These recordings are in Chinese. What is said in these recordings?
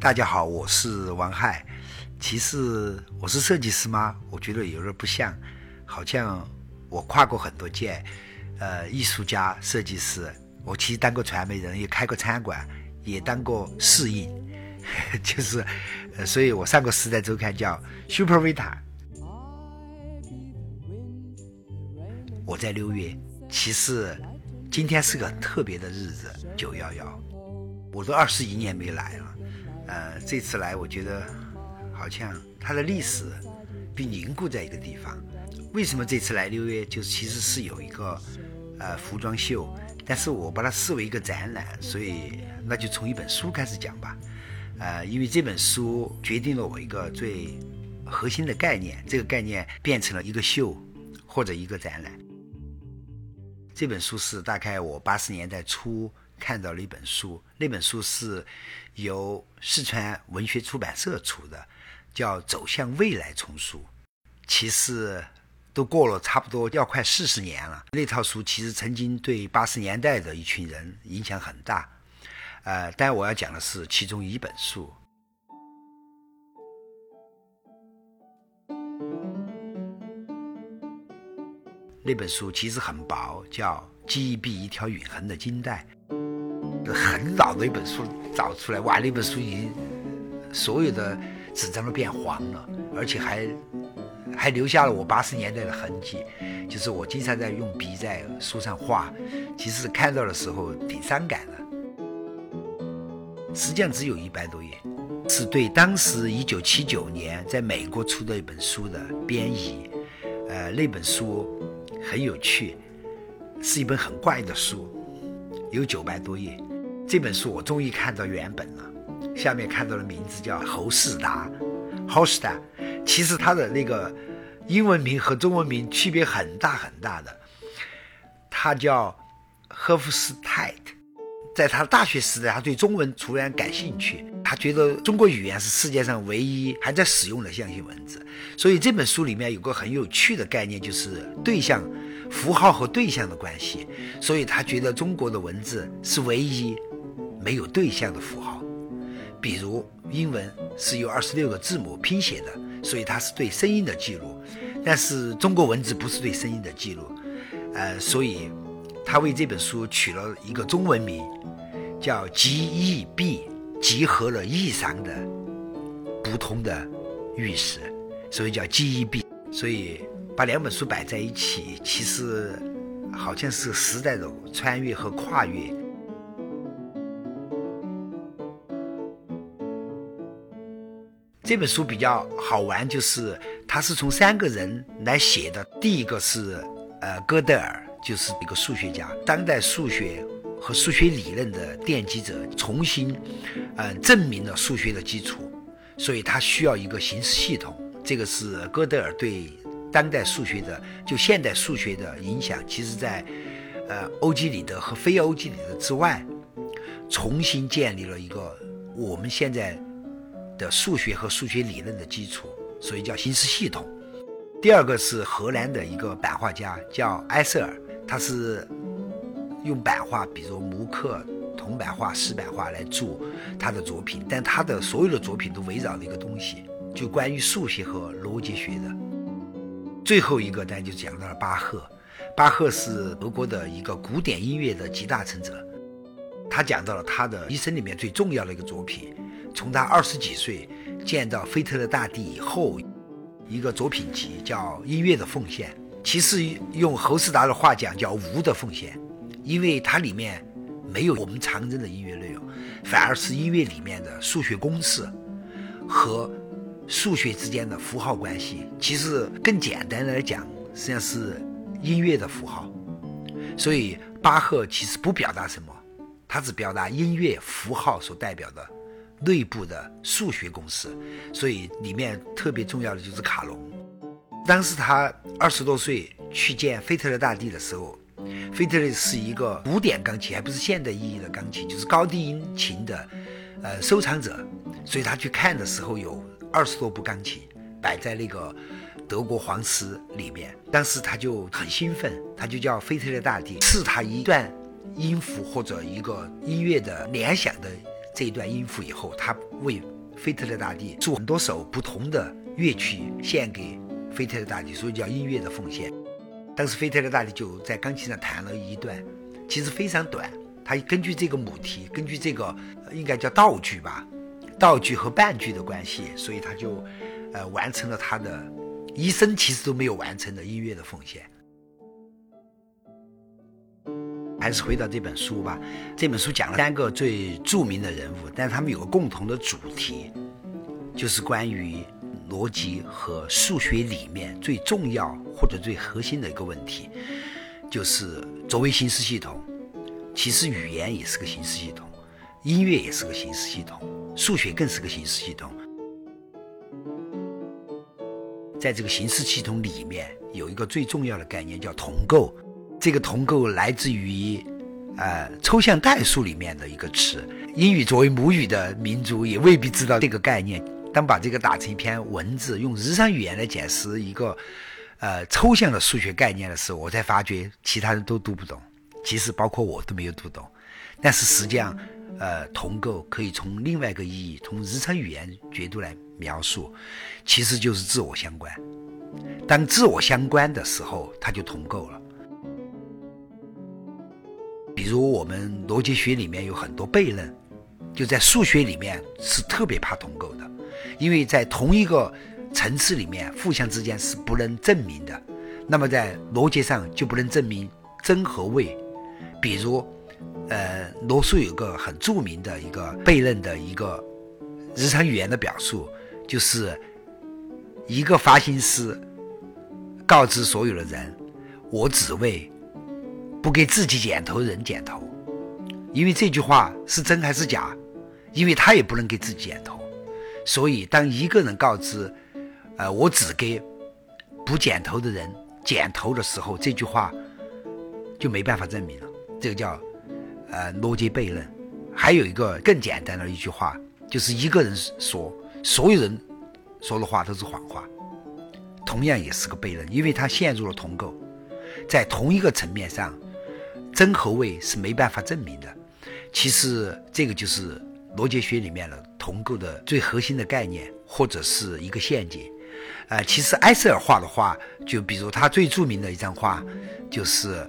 大家好，我是王亥。其实我是设计师吗？我觉得有点不像，好像我跨过很多界，呃，艺术家、设计师。我其实当过传媒人，也开过餐馆，也当过侍应，就是，呃，所以我上过《时代周刊》叫 Super Vita。我在六月，其实今天是个特别的日子，九幺幺。我都二十一年没来了，呃，这次来我觉得好像它的历史被凝固在一个地方。为什么这次来六月？就是其实是有一个呃服装秀，但是我把它视为一个展览，所以那就从一本书开始讲吧。呃，因为这本书决定了我一个最核心的概念，这个概念变成了一个秀或者一个展览。这本书是大概我八十年代初。看到了一本书，那本书是由四川文学出版社出的，叫《走向未来》丛书。其实都过了差不多要快四十年了。那套书其实曾经对八十年代的一群人影响很大。呃，但我要讲的是其中一本书。那本书其实很薄，叫《记忆币：一条永恒的金带》。很老的一本书找出来，哇！那本书已经所有的纸张都变黄了，而且还还留下了我八十年代的痕迹。就是我经常在用笔在书上画，其实看到的时候挺伤感的。实际上只有一百多页，是对当时一九七九年在美国出的一本书的编译。呃，那本书很有趣，是一本很怪的书，有九百多页。这本书我终于看到原本了，下面看到的名字叫侯世达 h o s t a 其实他的那个英文名和中文名区别很大很大的，他叫赫夫斯泰特，在他大学时代，他对中文突然感兴趣，他觉得中国语言是世界上唯一还在使用的象形文字，所以这本书里面有个很有趣的概念，就是对象、符号和对象的关系，所以他觉得中国的文字是唯一。没有对象的符号，比如英文是由二十六个字母拼写的，所以它是对声音的记录。但是中国文字不是对声音的记录，呃，所以他为这本书取了一个中文名，叫“集义币”，集合了异常的不同的玉石，所以叫“集义币”。所以把两本书摆在一起，其实好像是时代的穿越和跨越。这本书比较好玩，就是它是从三个人来写的。第一个是呃哥德尔，就是一个数学家，当代数学和数学理论的奠基者，重新嗯证明了数学的基础，所以他需要一个形式系统。这个是哥德尔对当代数学的就现代数学的影响。其实，在呃欧几里得和非欧几里得之外，重新建立了一个我们现在。的数学和数学理论的基础，所以叫形式系统。第二个是荷兰的一个版画家，叫埃塞尔，他是用版画，比如木刻、铜版画、石版画来做他的作品，但他的所有的作品都围绕着一个东西，就关于数学和逻辑学的。最后一个，大家就讲到了巴赫，巴赫是德国的一个古典音乐的集大成者，他讲到了他的一生里面最重要的一个作品。从他二十几岁见到菲特勒大帝以后，一个作品集叫《音乐的奉献》，其实用侯世达的话讲叫“无的奉献”，因为它里面没有我们常认的音乐内容，反而是音乐里面的数学公式和数学之间的符号关系。其实更简单来讲，实际上是音乐的符号。所以巴赫其实不表达什么，他只表达音乐符号所代表的。内部的数学公式，所以里面特别重要的就是卡农。当时他二十多岁去见菲特勒大帝的时候，菲特勒是一个古典钢琴，还不是现代意义的钢琴，就是高低音琴的，呃，收藏者。所以他去看的时候，有二十多部钢琴摆在那个德国皇室里面。当时他就很兴奋，他就叫菲特勒大帝赐他一段音符或者一个音乐的联想的。这一段音符以后，他为菲特勒大帝做很多首不同的乐曲献给菲特勒大帝，所以叫音乐的奉献。当时菲特勒大帝就在钢琴上弹了一段，其实非常短。他根据这个母题，根据这个应该叫道具吧，道具和伴句的关系，所以他就呃完成了他的一生其实都没有完成的音乐的奉献。还是回到这本书吧，这本书讲了三个最著名的人物，但是他们有个共同的主题，就是关于。逻辑和数学里面最重要或者最核心的一个问题，就是作为形式系统，其实语言也是个形式系统，音乐也是个形式系统，数学更是个形式系统。在这个形式系统里面，有一个最重要的概念叫同构。这个同构来自于，呃，抽象代数里面的一个词。英语作为母语的民族，也未必知道这个概念。当把这个打成一篇文字，用日常语言来解释一个，呃，抽象的数学概念的时候，我才发觉其他人都读不懂，其实包括我都没有读懂。但是实际上，呃，同构可以从另外一个意义，从日常语言角度来描述，其实就是自我相关。当自我相关的时候，它就同构了。比如我们逻辑学里面有很多悖论，就在数学里面是特别怕同构的。因为在同一个层次里面，互相之间是不能证明的，那么在逻辑上就不能证明真和伪。比如，呃，罗素有个很著名的一个悖论的一个日常语言的表述，就是一个发型师告知所有的人：“我只为不给自己剪头人剪头。”因为这句话是真还是假？因为他也不能给自己剪头。所以，当一个人告知，呃，我只给不剪头的人剪头的时候，这句话就没办法证明了。这个叫呃逻辑悖论。还有一个更简单的一句话，就是一个人说，所有人说的话都是谎话，同样也是个悖论，因为他陷入了同构，在同一个层面上，真和伪是没办法证明的。其实这个就是逻辑学里面的。同构的最核心的概念，或者是一个陷阱，呃，其实埃塞尔画的画，就比如他最著名的一张画，就是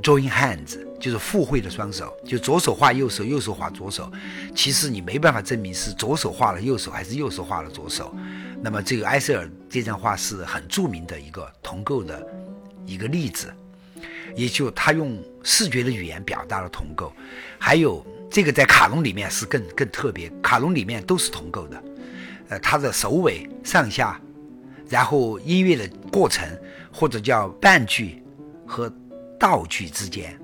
join hands，就是互惠的双手，就左手画右手，右手画左手。其实你没办法证明是左手画了右手，还是右手画了左手。那么这个埃塞尔这张画是很著名的一个同构的一个例子，也就他用视觉的语言表达了同构，还有。这个在卡农里面是更更特别，卡农里面都是同构的，呃，它的首尾上下，然后音乐的过程或者叫伴句和道句之间，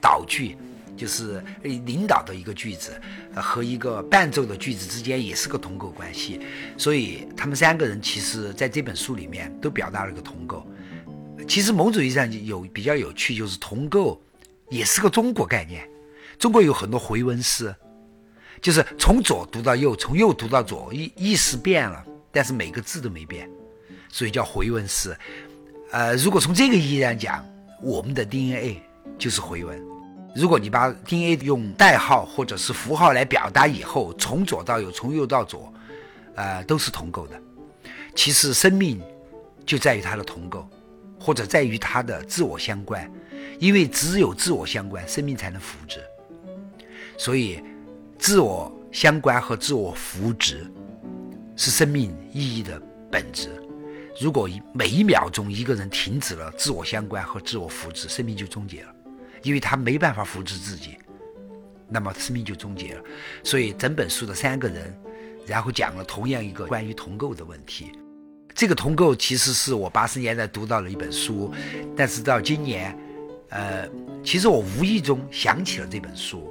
导句就是领导的一个句子和一个伴奏的句子之间也是个同构关系，所以他们三个人其实在这本书里面都表达了个同构。其实某种意义上有比较有趣，就是同构也是个中国概念。中国有很多回文诗，就是从左读到右，从右读到左，意意思变了，但是每个字都没变，所以叫回文诗。呃，如果从这个意义上讲，我们的 DNA 就是回文。如果你把 DNA 用代号或者是符号来表达以后，从左到右，从右到左，呃，都是同构的。其实生命就在于它的同构，或者在于他的自我相关，因为只有自我相关，生命才能福祉。所以，自我相关和自我扶植是生命意义的本质。如果每一秒钟一个人停止了自我相关和自我扶植，生命就终结了，因为他没办法福祉自己，那么生命就终结了。所以，整本书的三个人，然后讲了同样一个关于同构的问题。这个同构其实是我八十年代读到了一本书，但是到今年，呃，其实我无意中想起了这本书。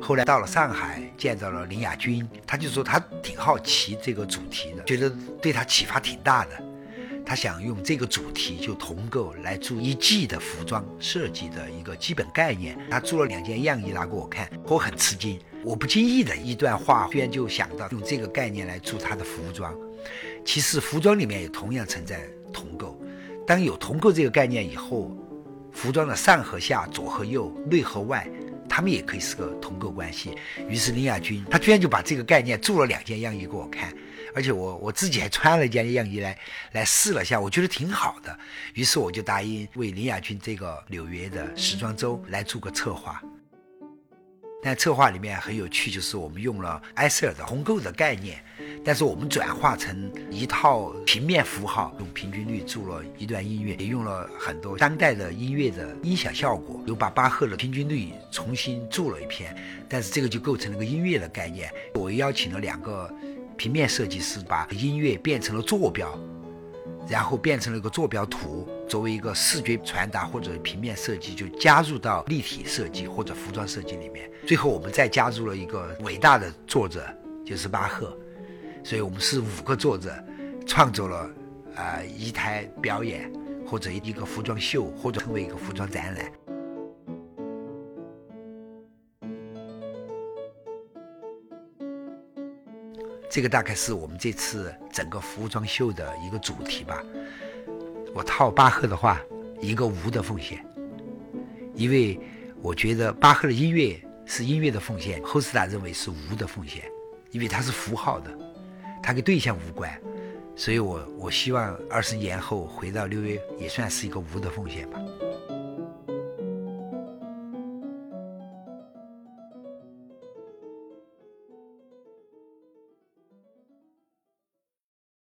后来到了上海，见到了林亚君，他就说他挺好奇这个主题的，觉得对他启发挺大的。他想用这个主题就同构来做一季的服装设计的一个基本概念。他做了两件样衣拿给我看，我很吃惊。我不经意的一段话，居然就想到用这个概念来做他的服装。其实服装里面也同样存在同构。当有同构这个概念以后，服装的上和下、左和右、内和外。他们也可以是个同构关系。于是林亚军他居然就把这个概念做了两件样衣给我看，而且我我自己还穿了一件样衣来来试了下，我觉得挺好的。于是我就答应为林亚军这个纽约的时装周来做个策划。但策划里面很有趣，就是我们用了埃塞尔的红构的概念，但是我们转化成一套平面符号，用平均律做了一段音乐，也用了很多当代的音乐的音响效果，又把巴赫的平均律重新做了一遍。但是这个就构成了个音乐的概念。我邀请了两个平面设计师，把音乐变成了坐标。然后变成了一个坐标图，作为一个视觉传达或者平面设计，就加入到立体设计或者服装设计里面。最后我们再加入了一个伟大的作者，就是巴赫。所以我们是五个作者，创作了啊一台表演，或者一个服装秀，或者成为一个服装展览。这个大概是我们这次整个服装秀的一个主题吧。我套巴赫的话，一个无的奉献，因为我觉得巴赫的音乐是音乐的奉献，后斯达认为是无的奉献，因为它是符号的，它跟对象无关，所以我我希望二十年后回到六月也算是一个无的奉献吧。